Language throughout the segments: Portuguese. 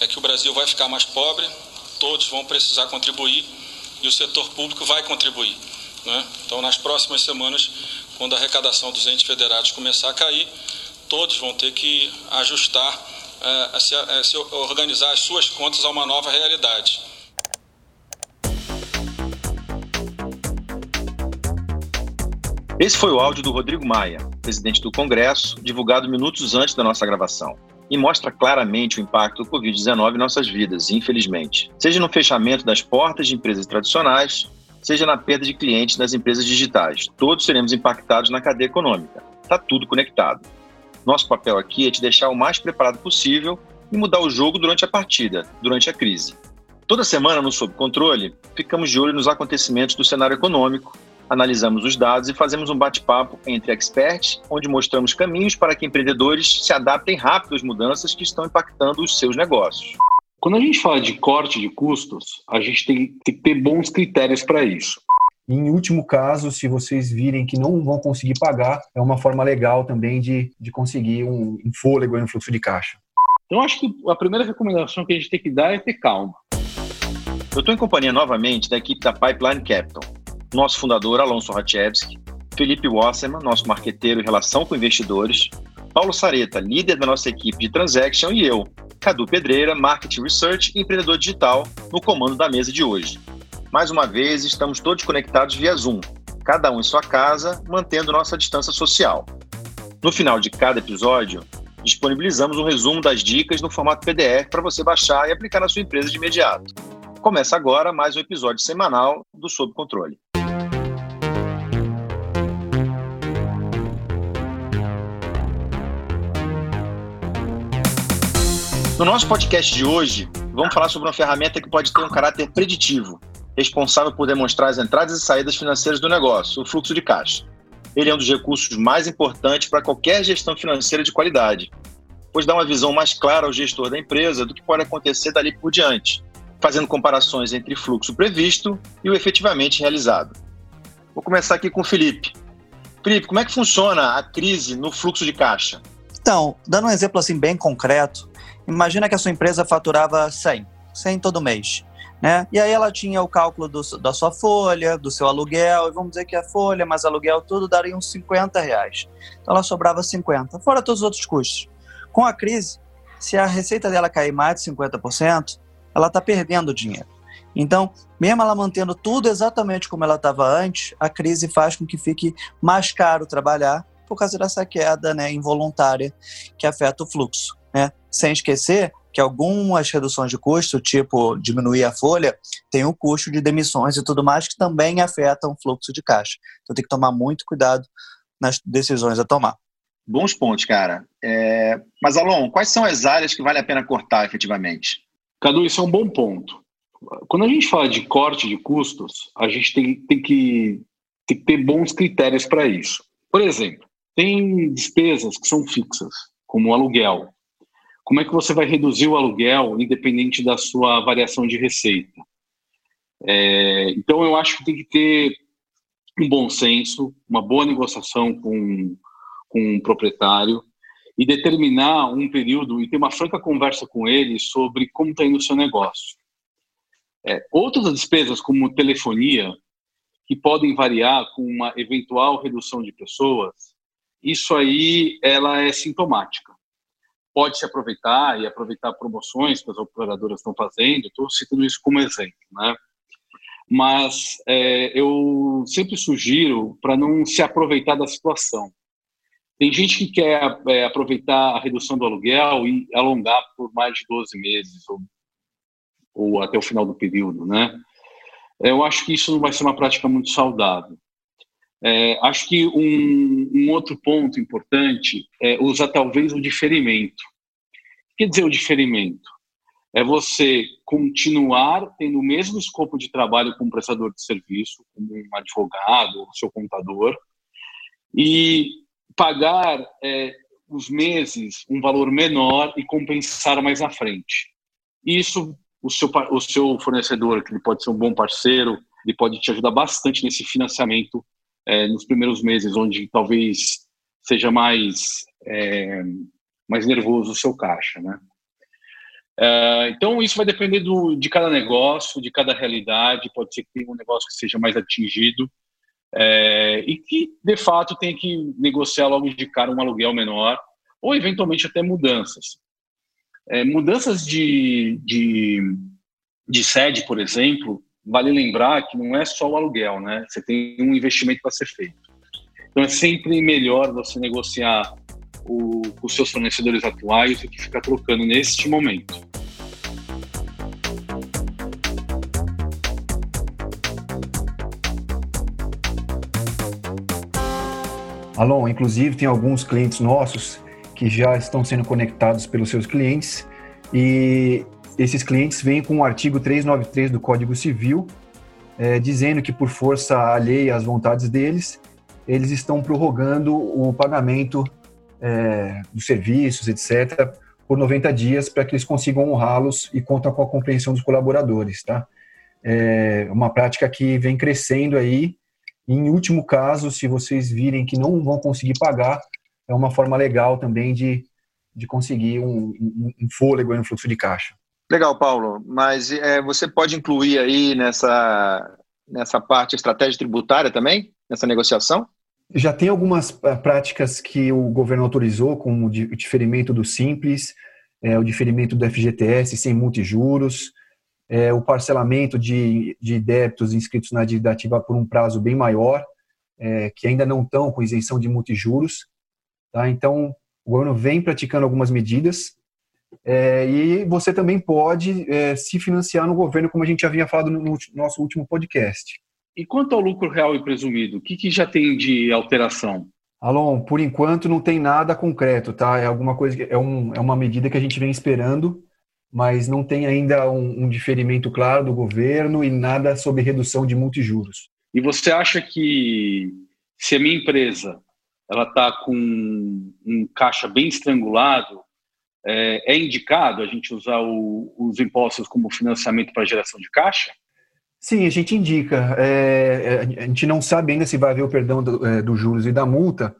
é que o Brasil vai ficar mais pobre, todos vão precisar contribuir e o setor público vai contribuir. Né? Então, nas próximas semanas, quando a arrecadação dos entes federados começar a cair, todos vão ter que ajustar, é, se, é, se organizar as suas contas a uma nova realidade. Esse foi o áudio do Rodrigo Maia, presidente do Congresso, divulgado minutos antes da nossa gravação. E mostra claramente o impacto do Covid-19 em nossas vidas, infelizmente. Seja no fechamento das portas de empresas tradicionais, seja na perda de clientes das empresas digitais. Todos seremos impactados na cadeia econômica. Está tudo conectado. Nosso papel aqui é te deixar o mais preparado possível e mudar o jogo durante a partida, durante a crise. Toda semana no Sob Controle, ficamos de olho nos acontecimentos do cenário econômico analisamos os dados e fazemos um bate-papo entre experts, onde mostramos caminhos para que empreendedores se adaptem rápido às mudanças que estão impactando os seus negócios. Quando a gente fala de corte de custos, a gente tem, que ter bons critérios para isso. Em último caso, se vocês virem que não vão conseguir pagar, é uma forma legal também de, de conseguir um, um fôlego no fluxo de caixa. Então, acho que a primeira recomendação que a gente tem que dar é ter calma. Eu estou em companhia novamente da equipe da Pipeline Capital nosso fundador Alonso Rachevski, Felipe Wasserman, nosso marqueteiro em relação com investidores, Paulo Sareta, líder da nossa equipe de Transaction, e eu, Cadu Pedreira, Marketing Research e empreendedor digital, no comando da mesa de hoje. Mais uma vez, estamos todos conectados via Zoom, cada um em sua casa, mantendo nossa distância social. No final de cada episódio, disponibilizamos um resumo das dicas no formato PDF para você baixar e aplicar na sua empresa de imediato. Começa agora mais um episódio semanal do Sob Controle. No nosso podcast de hoje, vamos falar sobre uma ferramenta que pode ter um caráter preditivo, responsável por demonstrar as entradas e saídas financeiras do negócio, o fluxo de caixa. Ele é um dos recursos mais importantes para qualquer gestão financeira de qualidade, pois dá uma visão mais clara ao gestor da empresa do que pode acontecer dali por diante, fazendo comparações entre fluxo previsto e o efetivamente realizado. Vou começar aqui com o Felipe. Felipe, como é que funciona a crise no fluxo de caixa? Então, dando um exemplo assim bem concreto, Imagina que a sua empresa faturava 100, 100 todo mês. Né? E aí ela tinha o cálculo do, da sua folha, do seu aluguel, e vamos dizer que a folha mais aluguel tudo daria uns 50 reais. Então ela sobrava 50, fora todos os outros custos. Com a crise, se a receita dela cair mais de 50%, ela está perdendo dinheiro. Então, mesmo ela mantendo tudo exatamente como ela estava antes, a crise faz com que fique mais caro trabalhar por causa dessa queda né, involuntária que afeta o fluxo. Né? Sem esquecer que algumas reduções de custo, tipo diminuir a folha, tem o custo de demissões e tudo mais que também afetam o fluxo de caixa. Então tem que tomar muito cuidado nas decisões a tomar. Bons pontos, cara. É... Mas, Alon, quais são as áreas que vale a pena cortar efetivamente? Cadu, isso é um bom ponto. Quando a gente fala de corte de custos, a gente tem, tem, que, tem que ter bons critérios para isso. Por exemplo, tem despesas que são fixas, como o aluguel como é que você vai reduzir o aluguel independente da sua variação de receita? É, então, eu acho que tem que ter um bom senso, uma boa negociação com, com o proprietário e determinar um período e ter uma franca conversa com ele sobre como está indo o seu negócio. É, outras despesas, como telefonia, que podem variar com uma eventual redução de pessoas, isso aí ela é sintomática pode se aproveitar e aproveitar promoções que as operadoras estão fazendo. Estou citando isso como exemplo, né? Mas é, eu sempre sugiro para não se aproveitar da situação. Tem gente que quer é, aproveitar a redução do aluguel e alongar por mais de 12 meses ou, ou até o final do período, né? Eu acho que isso não vai ser uma prática muito saudável. É, acho que um, um, outro ponto importante é usar talvez o diferimento. O que dizer o diferimento? É você continuar tendo o mesmo escopo de trabalho como prestador de serviço, como um advogado, ou seu contador, e pagar é, os meses um valor menor e compensar mais na frente. Isso, o seu, o seu fornecedor, que ele pode ser um bom parceiro, ele pode te ajudar bastante nesse financiamento é, nos primeiros meses, onde talvez seja mais, é, mais nervoso o seu caixa, né? É, então, isso vai depender do, de cada negócio, de cada realidade. Pode ser que tenha um negócio que seja mais atingido é, e que, de fato, tenha que negociar logo de cara um aluguel menor ou, eventualmente, até mudanças. É, mudanças de, de, de sede, por exemplo, vale lembrar que não é só o aluguel, né? Você tem um investimento para ser feito. Então, é sempre melhor você negociar o, os seus fornecedores atuais do que ficar trocando neste momento. Alon, inclusive tem alguns clientes nossos que já estão sendo conectados pelos seus clientes e esses clientes vêm com o artigo 393 do Código Civil, é, dizendo que por força alheia às vontades deles, eles estão prorrogando o pagamento é, dos serviços, etc., por 90 dias para que eles consigam honrá-los e contam com a compreensão dos colaboradores, tá? É uma prática que vem crescendo aí. Em último caso, se vocês virem que não vão conseguir pagar, é uma forma legal também de, de conseguir um, um, um fôlego fluxo de caixa. Legal, Paulo. Mas é, você pode incluir aí nessa, nessa parte estratégia tributária também, nessa negociação? Já tem algumas eh, práticas que o governo autorizou, como o diferimento do Simples, é, o diferimento do FGTS sem multijuros, é, o parcelamento de, de débitos inscritos na dívida ativa por um prazo bem maior, é, que ainda não estão com isenção de multijuros. Tá? Então, o governo vem praticando algumas medidas é, e você também pode é, se financiar no governo, como a gente havia falado no, no nosso último podcast. E quanto ao lucro real e presumido, o que, que já tem de alteração? Alon, por enquanto não tem nada concreto, tá? É alguma coisa, é, um, é uma medida que a gente vem esperando, mas não tem ainda um, um diferimento claro do governo e nada sobre redução de multijuros. E você acha que se a minha empresa ela está com um caixa bem estrangulado, é, é indicado a gente usar o, os impostos como financiamento para geração de caixa? Sim, a gente indica. É, a gente não sabe ainda se vai haver o perdão dos é, do juros e da multa,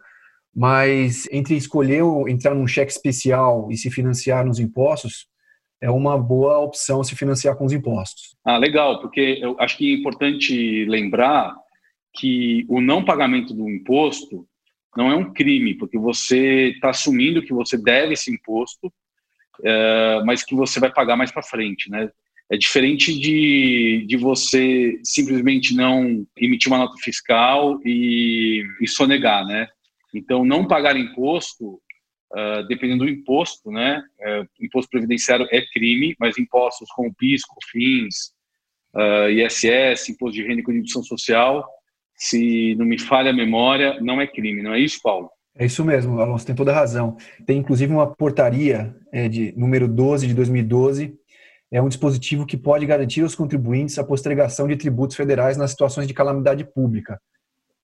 mas entre escolher entrar num cheque especial e se financiar nos impostos, é uma boa opção se financiar com os impostos. Ah, legal, porque eu acho que é importante lembrar que o não pagamento do imposto não é um crime, porque você está assumindo que você deve esse imposto, é, mas que você vai pagar mais para frente, né? É diferente de, de você simplesmente não emitir uma nota fiscal e, e sonegar, né? Então, não pagar imposto, uh, dependendo do imposto, né? Uh, imposto previdenciário é crime, mas impostos como PIS, COFINS, uh, ISS, imposto de renda e contribuição social, se não me falha a memória, não é crime, não é isso, Paulo? É isso mesmo, Alonso, tem toda a razão. Tem inclusive uma portaria é, de número 12 de 2012 é um dispositivo que pode garantir aos contribuintes a postergação de tributos federais nas situações de calamidade pública.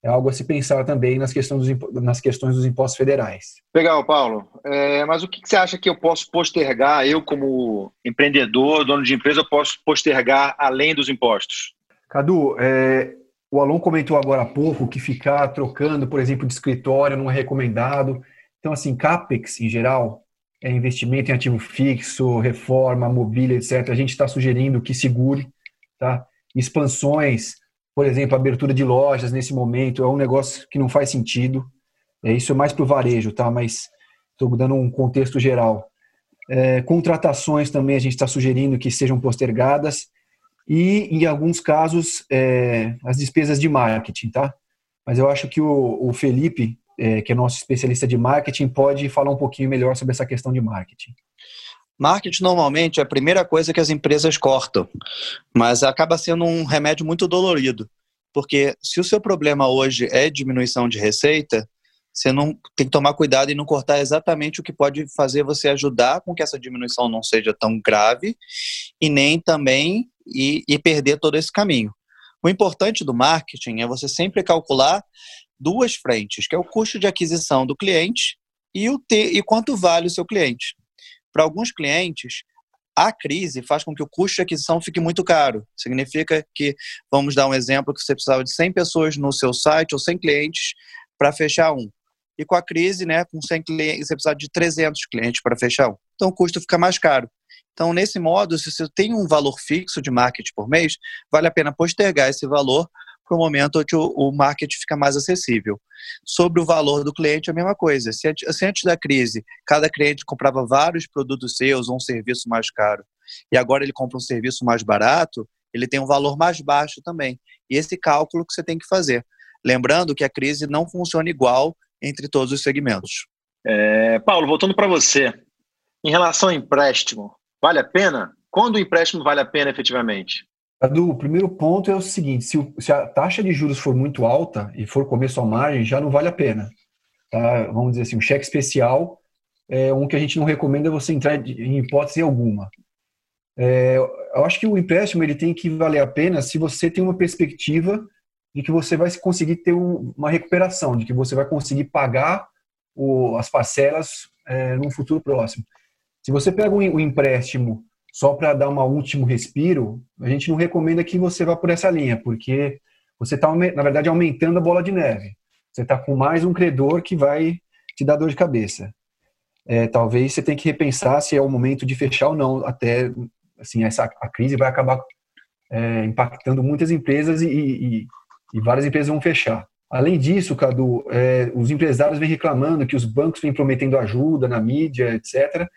É algo a se pensar também nas questões dos, nas questões dos impostos federais. Legal, Paulo. É, mas o que você acha que eu posso postergar, eu como empreendedor, dono de empresa, posso postergar além dos impostos? Cadu, é, o Alon comentou agora há pouco que ficar trocando, por exemplo, de escritório não é recomendado. Então, assim, CAPEX em geral, é, investimento em ativo fixo, reforma, mobília, etc., a gente está sugerindo que segure, tá? Expansões, por exemplo, abertura de lojas nesse momento é um negócio que não faz sentido. É, isso é mais para o varejo, tá? Mas estou dando um contexto geral. É, contratações também a gente está sugerindo que sejam postergadas e, em alguns casos, é, as despesas de marketing, tá? Mas eu acho que o, o Felipe é, que é nosso especialista de marketing, pode falar um pouquinho melhor sobre essa questão de marketing. Marketing normalmente é a primeira coisa que as empresas cortam, mas acaba sendo um remédio muito dolorido, porque se o seu problema hoje é diminuição de receita, você não tem que tomar cuidado e não cortar exatamente o que pode fazer você ajudar com que essa diminuição não seja tão grave e nem também e, e perder todo esse caminho. O importante do marketing é você sempre calcular duas frentes, que é o custo de aquisição do cliente e, o te, e quanto vale o seu cliente. Para alguns clientes, a crise faz com que o custo de aquisição fique muito caro. Significa que, vamos dar um exemplo, que você precisava de 100 pessoas no seu site ou 100 clientes para fechar um. E com a crise, né, com 100 clientes, você precisa de 300 clientes para fechar um. Então o custo fica mais caro. Então, nesse modo, se você tem um valor fixo de marketing por mês, vale a pena postergar esse valor para o momento onde o, marketing fica mais acessível. Sobre o valor do cliente, a mesma coisa. Se, se antes da crise, cada cliente comprava vários produtos seus ou um serviço mais caro, e agora ele compra um serviço mais barato, ele tem um valor mais baixo também. E esse cálculo que você tem que fazer. Lembrando que a crise não funciona igual entre todos os segmentos. É, Paulo, voltando para você. Em relação ao empréstimo, vale a pena? Quando o empréstimo vale a pena efetivamente? Adu, o primeiro ponto é o seguinte: se, o, se, a taxa de juros for muito alta e for comer sua margem, já não vale a pena. Tá? Vamos dizer assim, um cheque especial é um que a gente não recomenda você entrar em hipótese alguma. É, eu acho que o empréstimo ele tem que valer a pena se você tem uma perspectiva de que você vai conseguir ter um, uma recuperação, de que você vai conseguir pagar o, as parcelas é, num futuro próximo. Se você pega o um empréstimo só para dar um último respiro, a gente não recomenda que você vá por essa linha, porque você está, na verdade, aumentando a bola de neve. Você está com mais um credor que vai te dar dor de cabeça. É, talvez você tenha que repensar se é o momento de fechar ou não. Até, assim, essa, a crise vai acabar é, impactando muitas empresas e, e, e várias empresas vão fechar. Além disso, Cadu, é, os empresários vêm reclamando que os bancos vêm prometendo ajuda na mídia, etc.,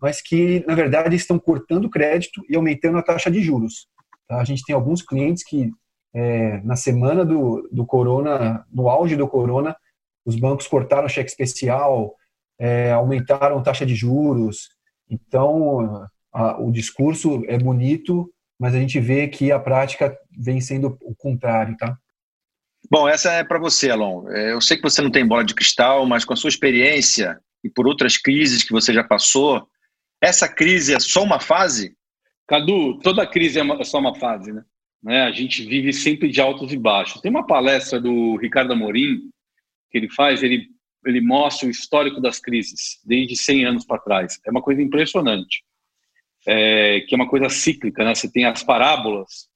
mas que, na verdade, estão cortando crédito e aumentando a taxa de juros. Tá? A gente tem alguns clientes que, é, na semana do, do corona, no auge do corona, os bancos cortaram cheque especial, é, aumentaram a taxa de juros. Então, a, o discurso é bonito, mas a gente vê que a prática vem sendo o contrário, tá? Bom, essa é para você, Alon. É, eu sei que você não tem bola de cristal, mas com a sua experiência e por outras crises que você já passou, essa crise é só uma fase? Cadu, toda crise é, só uma fase, né? né? A gente vive sempre de altos e baixos. Tem uma palestra do Ricardo Amorim que ele faz, ele, ele mostra o histórico das crises, desde 100 anos para trás. É uma coisa impressionante. É, que é uma coisa cíclica, né? Você tem as parábolas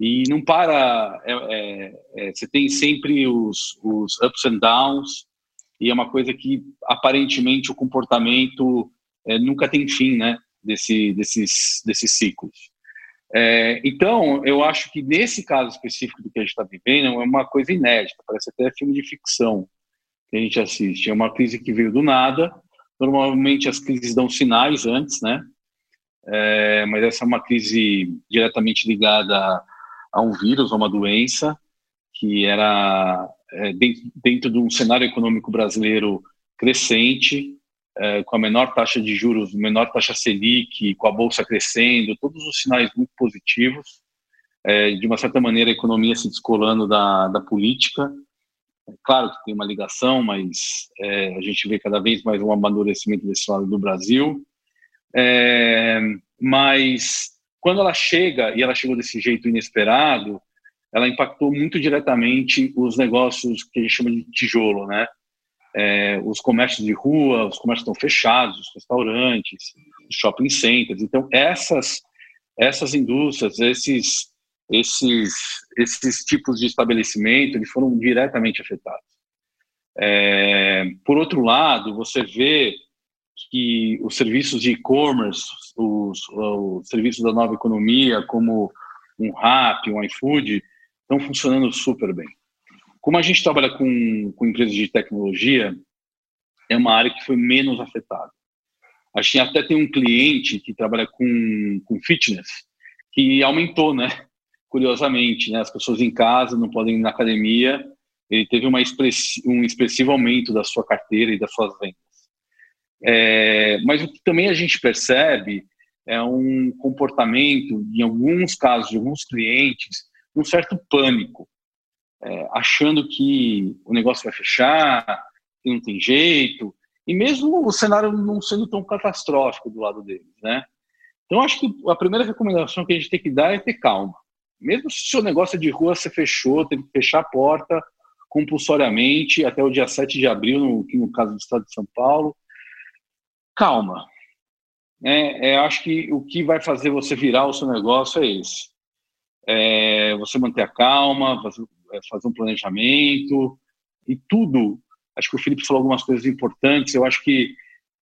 e não para. É, é, é, você tem sempre os, os ups and downs, e é uma coisa que aparentemente o comportamento é, nunca tem fim, né? Desse, desses, desses ciclos. É, então, eu acho que nesse caso específico do que a gente está vivendo, é uma coisa inédita, parece até filme de ficção que a gente assiste. É uma crise que veio do nada. Normalmente as crises dão sinais antes, né? É, mas essa é uma crise diretamente ligada a um vírus, a uma doença, que era é, dentro, dentro, de um cenário econômico brasileiro crescente, é, com a menor taxa de juros, menor taxa Selic, com a bolsa crescendo, todos os sinais muito positivos. É, de uma certa maneira, a economia se descolando da, da política. É claro que tem uma ligação, mas é, a gente vê cada vez mais um amadurecimento desse lado do Brasil. É, mas quando ela chega, e ela chegou desse jeito inesperado, ela impactou muito diretamente os negócios que a gente chama de tijolo, né? É, os comércios de rua, os comércios estão fechados, os restaurantes, os shopping centers. Então, essas, essas indústrias, esses, esses, esses tipos de estabelecimento, eles foram diretamente afetados. É, por outro lado, você vê que os serviços de e-commerce, os, os, serviços da nova economia, como um Rap, um iFood, estão funcionando super bem. Como a gente trabalha com, com empresas de tecnologia, é uma área que foi menos afetada. A gente até tem um cliente que trabalha com, com fitness, que aumentou, né? Curiosamente, né? As pessoas em casa não podem ir na academia. Ele teve uma expressi um expressivo aumento da sua carteira e das suas vendas. É, mas o que também a gente percebe é um comportamento, em alguns casos, de alguns clientes, um certo pânico, é, achando que o negócio vai fechar, que não tem jeito, e mesmo o cenário não sendo tão catastrófico do lado deles, né? Então, acho que a primeira recomendação que a gente tem que dar é ter calma. Mesmo se o seu negócio é de rua você fechou, teve que fechar a porta compulsoriamente até o dia 7 de abril, no, no caso do estado de São Paulo, calma. É, é, acho que o que vai fazer você virar o seu negócio é esse. É, você manter a calma, fazer, é, fazer, um planejamento e tudo. Acho que o Felipe falou algumas coisas importantes. Eu acho que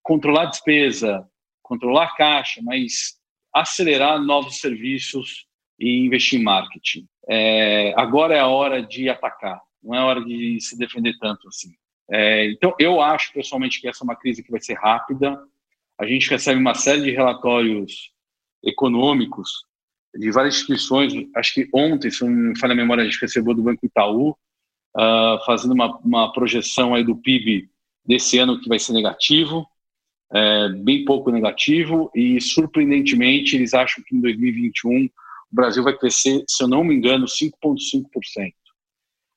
controlar a despesa, controlar a caixa, mas acelerar novos serviços e investir em marketing. É, agora é a hora de atacar, não é hora de se defender tanto assim. É, então, eu acho pessoalmente que essa é uma crise que vai ser rápida. A gente recebe uma série de relatórios econômicos de várias instituições. Acho que ontem, se não me falha a memória, a gente recebeu do Banco Itaú, uh, fazendo uma, uma projeção aí do PIB desse ano que vai ser negativo, é, bem pouco negativo, e surpreendentemente eles acham que em 2021 o Brasil vai crescer, se eu não me engano, 5,5%.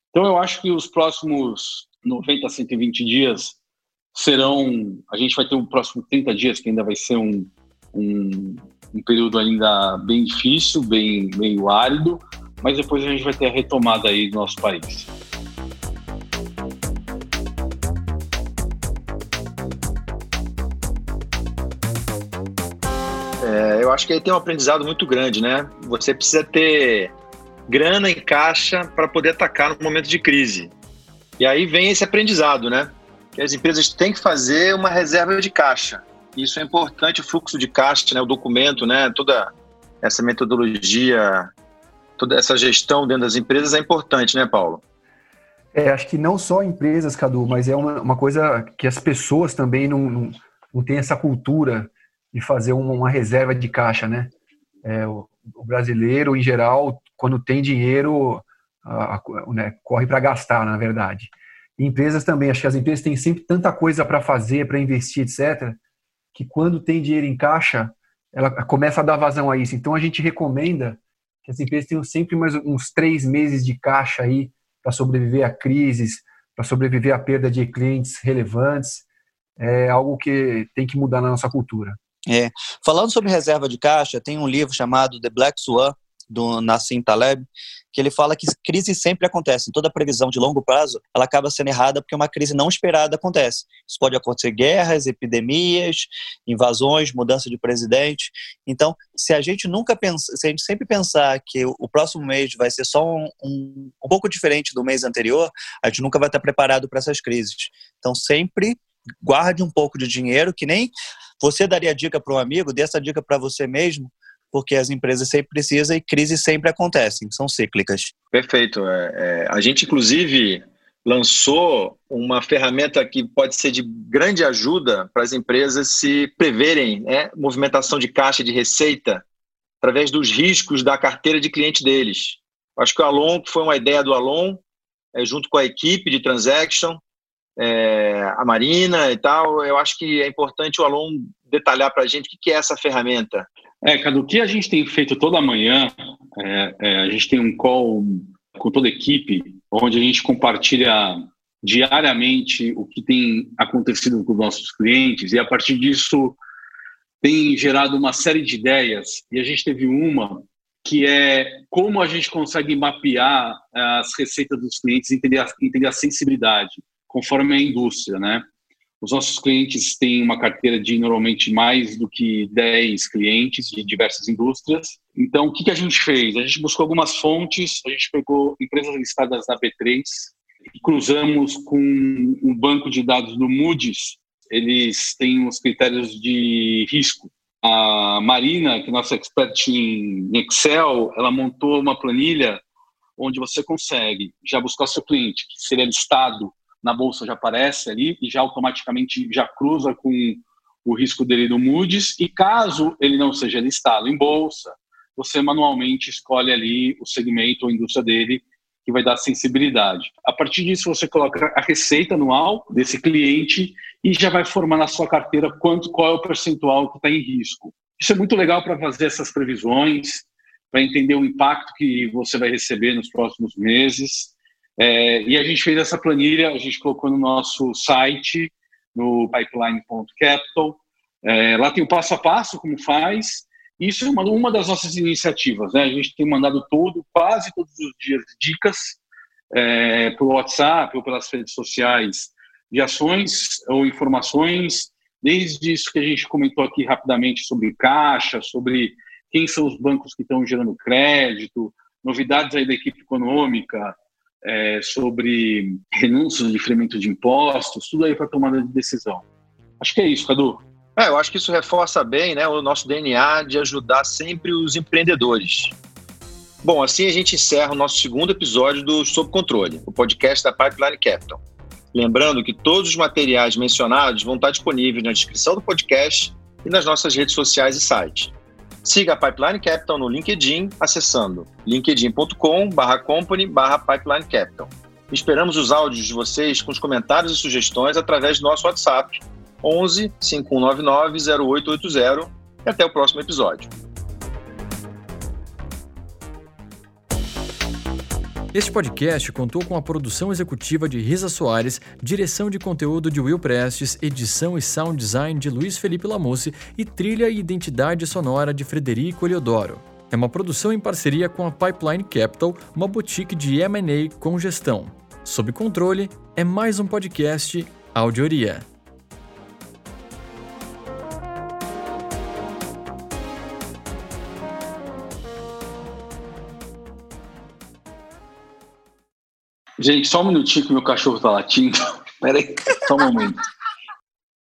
Então eu acho que os próximos 90 a 120 dias serão. A gente vai ter um próximo 30 dias que ainda vai ser um, um, um período ainda bem difícil, bem meio árido, mas depois a gente vai ter a retomada aí do nosso país. É, eu acho que aí tem um aprendizado muito grande, né? Você precisa ter grana em caixa para poder atacar no momento de crise. E aí vem esse aprendizado, né? Que as empresas têm que fazer uma reserva de caixa. Isso é importante, o fluxo de caixa, né? o documento, né? toda essa metodologia, toda essa gestão dentro das empresas é importante, né, Paulo? É, acho que não só empresas, Cadu, mas é uma, uma coisa que as pessoas também não, não, não têm essa cultura de fazer uma, uma reserva de caixa, né? É, o, o, brasileiro, em geral, quando tem dinheiro, a, a, né, corre para gastar, na verdade. E empresas também, acho que as empresas têm sempre tanta coisa para fazer, para investir, etc., que quando tem dinheiro em caixa, ela começa a dar vazão a isso. Então a gente recomenda que as empresas tenham sempre mais uns três meses de caixa aí para sobreviver a crises, para sobreviver à perda de clientes relevantes. É algo que tem que mudar na nossa cultura. É. Falando sobre reserva de caixa, tem um livro chamado The Black Swan, do Nassim Taleb, que ele fala que crises sempre acontecem. Toda previsão de longo prazo, ela acaba sendo errada porque uma crise não esperada acontece. Isso pode acontecer guerras, epidemias, invasões, mudança de presidente. Então, se a gente nunca pensa, se a gente sempre pensar que o próximo mês vai ser só um, um, um pouco diferente do mês anterior, a gente nunca vai estar preparado para essas crises. Então, sempre guarde um pouco de dinheiro, que nem você daria dica para um amigo, dê essa dica para você mesmo, porque as empresas sempre precisam e crises sempre acontecem, são cíclicas. Perfeito. É, é, a gente, inclusive, lançou uma ferramenta que pode ser de grande ajuda para as empresas se preverem né, movimentação de caixa de receita através dos riscos da carteira de cliente deles. Acho que o Alon, foi uma ideia do Alon, é, junto com a equipe de Transaction, é, a Marina e tal, eu acho que é importante o Alon detalhar para a gente o que é essa ferramenta. É, Cadu, o que a gente tem feito toda manhã, é, é, a gente tem um call com toda a equipe, onde a gente compartilha diariamente o que tem acontecido com os nossos clientes, e a partir disso tem gerado uma série de ideias, e a gente teve uma que é como a gente consegue mapear as receitas dos clientes e entender, entender a sensibilidade, conforme a indústria, né? Os nossos clientes têm uma carteira de normalmente mais do que 10 clientes de diversas indústrias. Então, o que, a gente fez? A gente buscou algumas fontes, a gente pegou empresas listadas na B3 e cruzamos com um banco de dados do Moody's. Eles têm os critérios de risco. A Marina, que é nossa expert em Excel, ela montou uma planilha onde você consegue já buscar seu cliente, que seria listado na bolsa já aparece ali e já automaticamente já cruza com o risco dele no Moody's e caso ele não seja listado em bolsa, você manualmente escolhe ali o segmento ou indústria dele que vai dar sensibilidade. A partir disso você coloca a receita anual desse cliente e já vai formar na sua carteira quanto qual é o percentual que está em risco. Isso é muito legal para fazer essas previsões, para entender o impacto que você vai receber nos próximos meses é, e a gente fez essa planilha, a gente colocou no nosso site, no pipeline.capital. É, lá tem o passo a passo, como faz. Isso é uma, uma das nossas iniciativas. Né? A gente tem mandado todo, quase todos os dias, dicas é, pelo WhatsApp ou pelas redes sociais de ações ou informações, desde isso que a gente comentou aqui rapidamente sobre caixa, sobre quem são os bancos que estão gerando crédito, novidades aí da equipe econômica, é, sobre renúncia, diferimento de impostos, tudo aí para tomada de decisão. Acho que é isso, Cadu. É, eu acho que isso reforça bem né, o nosso DNA de ajudar sempre os empreendedores. Bom, assim a gente encerra o nosso segundo episódio do Sob Controle, o podcast da Pipeline Capital. Lembrando que todos os materiais mencionados vão estar disponíveis na descrição do podcast e nas nossas redes sociais e site. Siga a Pipeline Capital no LinkedIn acessando linkedin.com/company/pipeline capital. Esperamos os áudios de vocês com os comentários e sugestões através do nosso WhatsApp 11 5199 0880 e até o próximo episódio. Este podcast contou com a produção executiva de Risa Soares, direção de conteúdo de Will Prestes, edição e sound design de Luiz Felipe Lamusse e trilha e identidade sonora de Frederico Eliodoro. É uma produção em parceria com a Pipeline Capital, uma boutique de M&A com gestão. Sob controle é mais um podcast Audioria. Gente, só um minutinho que meu cachorro tá latindo. Pera aí, só um momento.